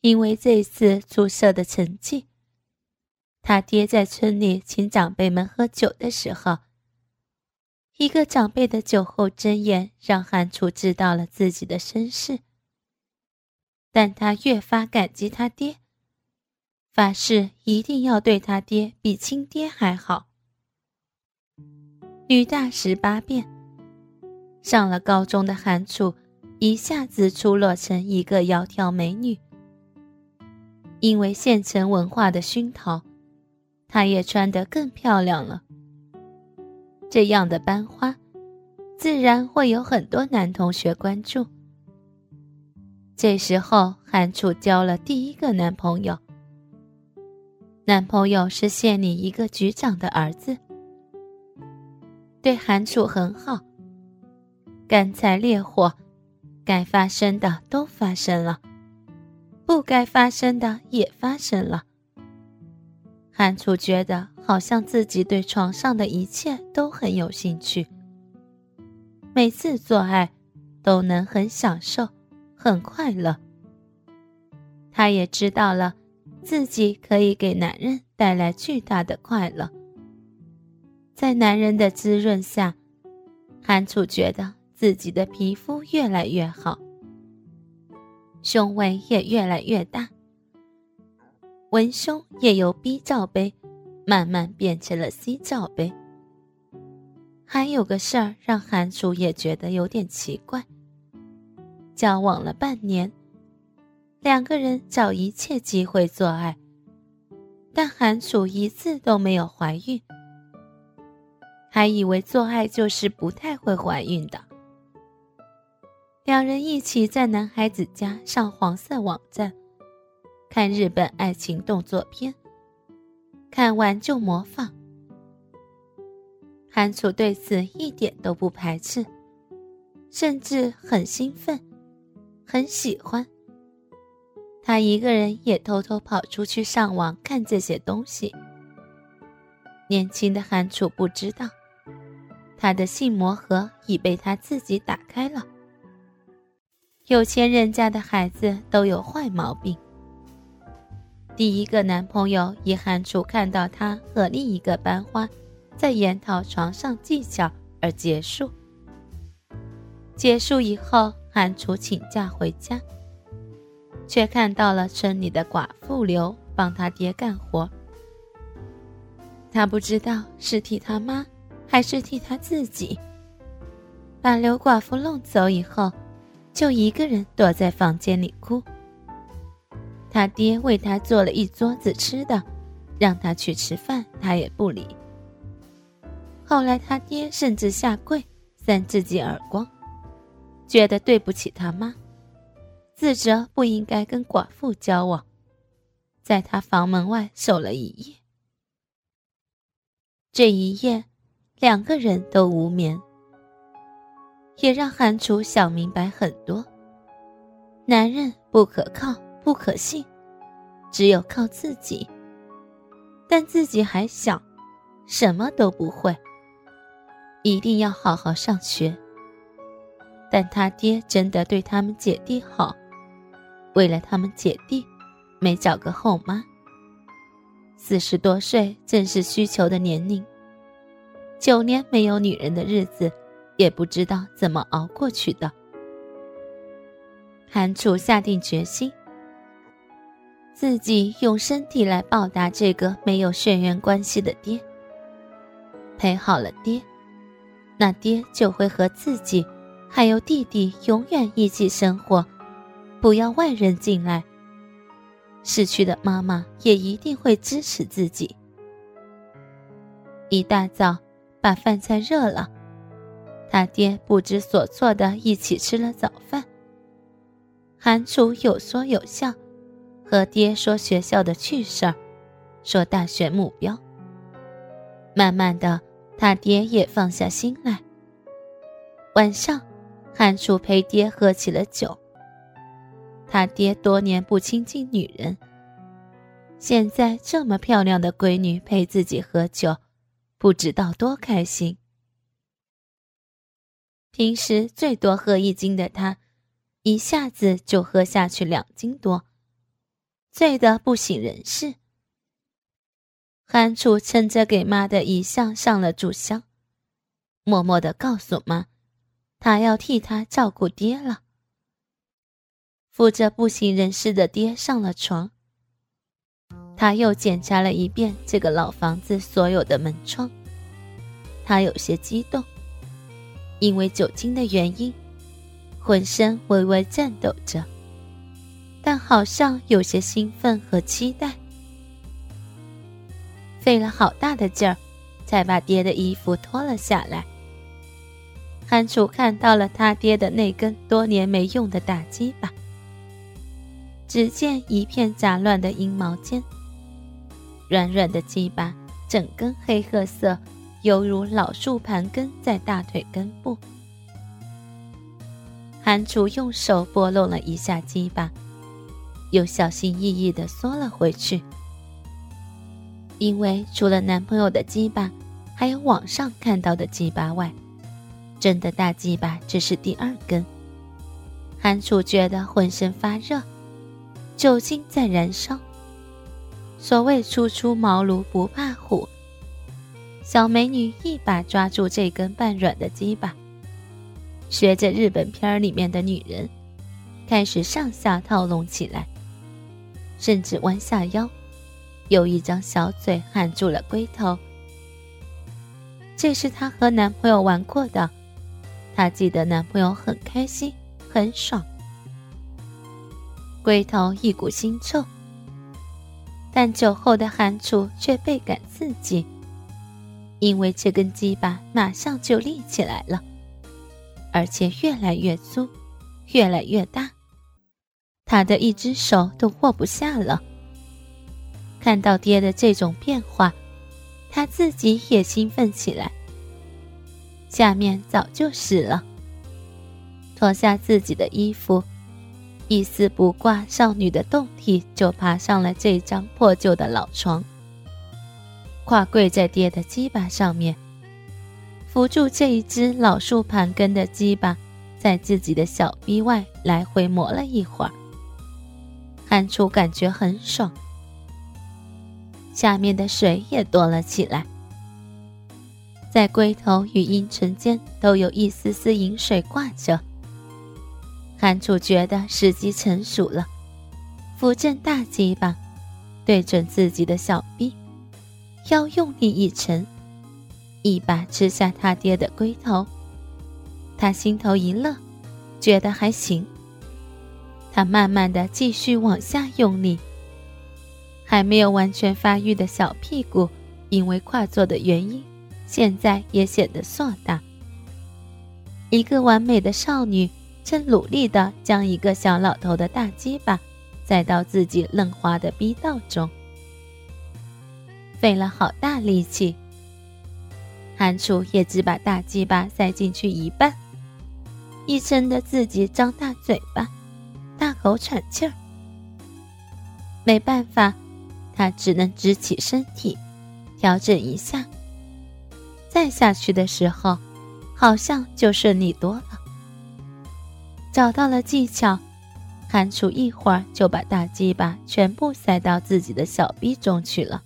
因为这次出色的成绩，他爹在村里请长辈们喝酒的时候，一个长辈的酒后真言让韩楚知道了自己的身世。但他越发感激他爹，发誓一定要对他爹比亲爹还好。女大十八变，上了高中的韩楚一下子出落成一个窈窕美女。因为县城文化的熏陶，她也穿得更漂亮了。这样的班花，自然会有很多男同学关注。这时候，韩楚交了第一个男朋友。男朋友是县里一个局长的儿子，对韩楚很好。干柴烈火，该发生的都发生了。不该发生的也发生了。韩楚觉得好像自己对床上的一切都很有兴趣，每次做爱都能很享受、很快乐。他也知道了自己可以给男人带来巨大的快乐，在男人的滋润下，韩楚觉得自己的皮肤越来越好。胸围也越来越大，文胸也由 B 罩杯慢慢变成了 C 罩杯。还有个事儿让韩楚也觉得有点奇怪：交往了半年，两个人找一切机会做爱，但韩楚一次都没有怀孕，还以为做爱就是不太会怀孕的。两人一起在男孩子家上黄色网站，看日本爱情动作片，看完就模仿。韩楚对此一点都不排斥，甚至很兴奋，很喜欢。他一个人也偷偷跑出去上网看这些东西。年轻的韩楚不知道，他的性魔盒已被他自己打开了。有钱人家的孩子都有坏毛病。第一个男朋友以韩楚看到他和另一个班花在研讨床上技巧而结束。结束以后，韩楚请假回家，却看到了村里的寡妇刘帮他爹干活。他不知道是替他妈还是替他自己。把刘寡妇弄走以后。就一个人躲在房间里哭。他爹为他做了一桌子吃的，让他去吃饭，他也不理。后来他爹甚至下跪扇自己耳光，觉得对不起他妈，自责不应该跟寡妇交往，在他房门外守了一夜。这一夜，两个人都无眠。也让韩楚想明白很多。男人不可靠、不可信，只有靠自己。但自己还小，什么都不会，一定要好好上学。但他爹真的对他们姐弟好，为了他们姐弟，没找个后妈。四十多岁正是需求的年龄，九年没有女人的日子。也不知道怎么熬过去的。韩楚下定决心，自己用身体来报答这个没有血缘关系的爹。陪好了爹，那爹就会和自己，还有弟弟永远一起生活，不要外人进来。逝去的妈妈也一定会支持自己。一大早，把饭菜热了。他爹不知所措的一起吃了早饭。韩楚有说有笑，和爹说学校的趣事儿，说大学目标。慢慢的，他爹也放下心来。晚上，韩楚陪爹喝起了酒。他爹多年不亲近女人，现在这么漂亮的闺女陪自己喝酒，不知道多开心。平时最多喝一斤的他，一下子就喝下去两斤多，醉得不省人事。韩楚趁着给妈的遗像上了炷香，默默的告诉妈，他要替他照顾爹了。扶着不省人事的爹上了床，他又检查了一遍这个老房子所有的门窗。他有些激动，因为酒精的原因，浑身微微颤抖着，但好像有些兴奋和期待。费了好大的劲儿，才把爹的衣服脱了下来。韩楚看到了他爹的那根多年没用的大鸡巴，只见一片杂乱的阴毛间，软软的鸡巴，整根黑褐色，犹如老树盘根在大腿根部。韩楚用手拨弄了一下鸡巴，又小心翼翼地缩了回去。因为除了男朋友的鸡巴，还有网上看到的鸡巴外，真的大鸡巴只是第二根。韩楚觉得浑身发热，酒精在燃烧。所谓初出茅庐不怕虎，小美女一把抓住这根半软的鸡巴，学着日本片里面的女人，开始上下套拢起来，甚至弯下腰。有一张小嘴含住了龟头，这是她和男朋友玩过的。她记得男朋友很开心，很爽。龟头一股腥臭，但酒后的韩楚却倍感刺激，因为这根鸡巴马上就立起来了，而且越来越粗，越来越大，他的一只手都握不下了。看到爹的这种变化，他自己也兴奋起来。下面早就湿了，脱下自己的衣服，一丝不挂少女的胴体，就爬上了这张破旧的老床，跨跪在爹的鸡巴上面，扶住这一只老树盘根的鸡巴，在自己的小臂外来回磨了一会儿。韩楚感觉很爽。下面的水也多了起来，在龟头与阴唇间都有一丝丝饮水挂着。韩楚觉得时机成熟了，扶正大鸡巴，对准自己的小臂，腰用力一沉，一把吃下他爹的龟头。他心头一乐，觉得还行。他慢慢的继续往下用力。还没有完全发育的小屁股，因为跨坐的原因，现在也显得硕大。一个完美的少女正努力的将一个小老头的大鸡巴塞到自己嫩滑的逼道中，费了好大力气。韩楚也只把大鸡巴塞进去一半，一撑得自己张大嘴巴，大口喘气儿。没办法。他只能直起身体，调整一下。再下去的时候，好像就顺利多了。找到了技巧，韩楚一会儿就把大鸡巴全部塞到自己的小臂中去了。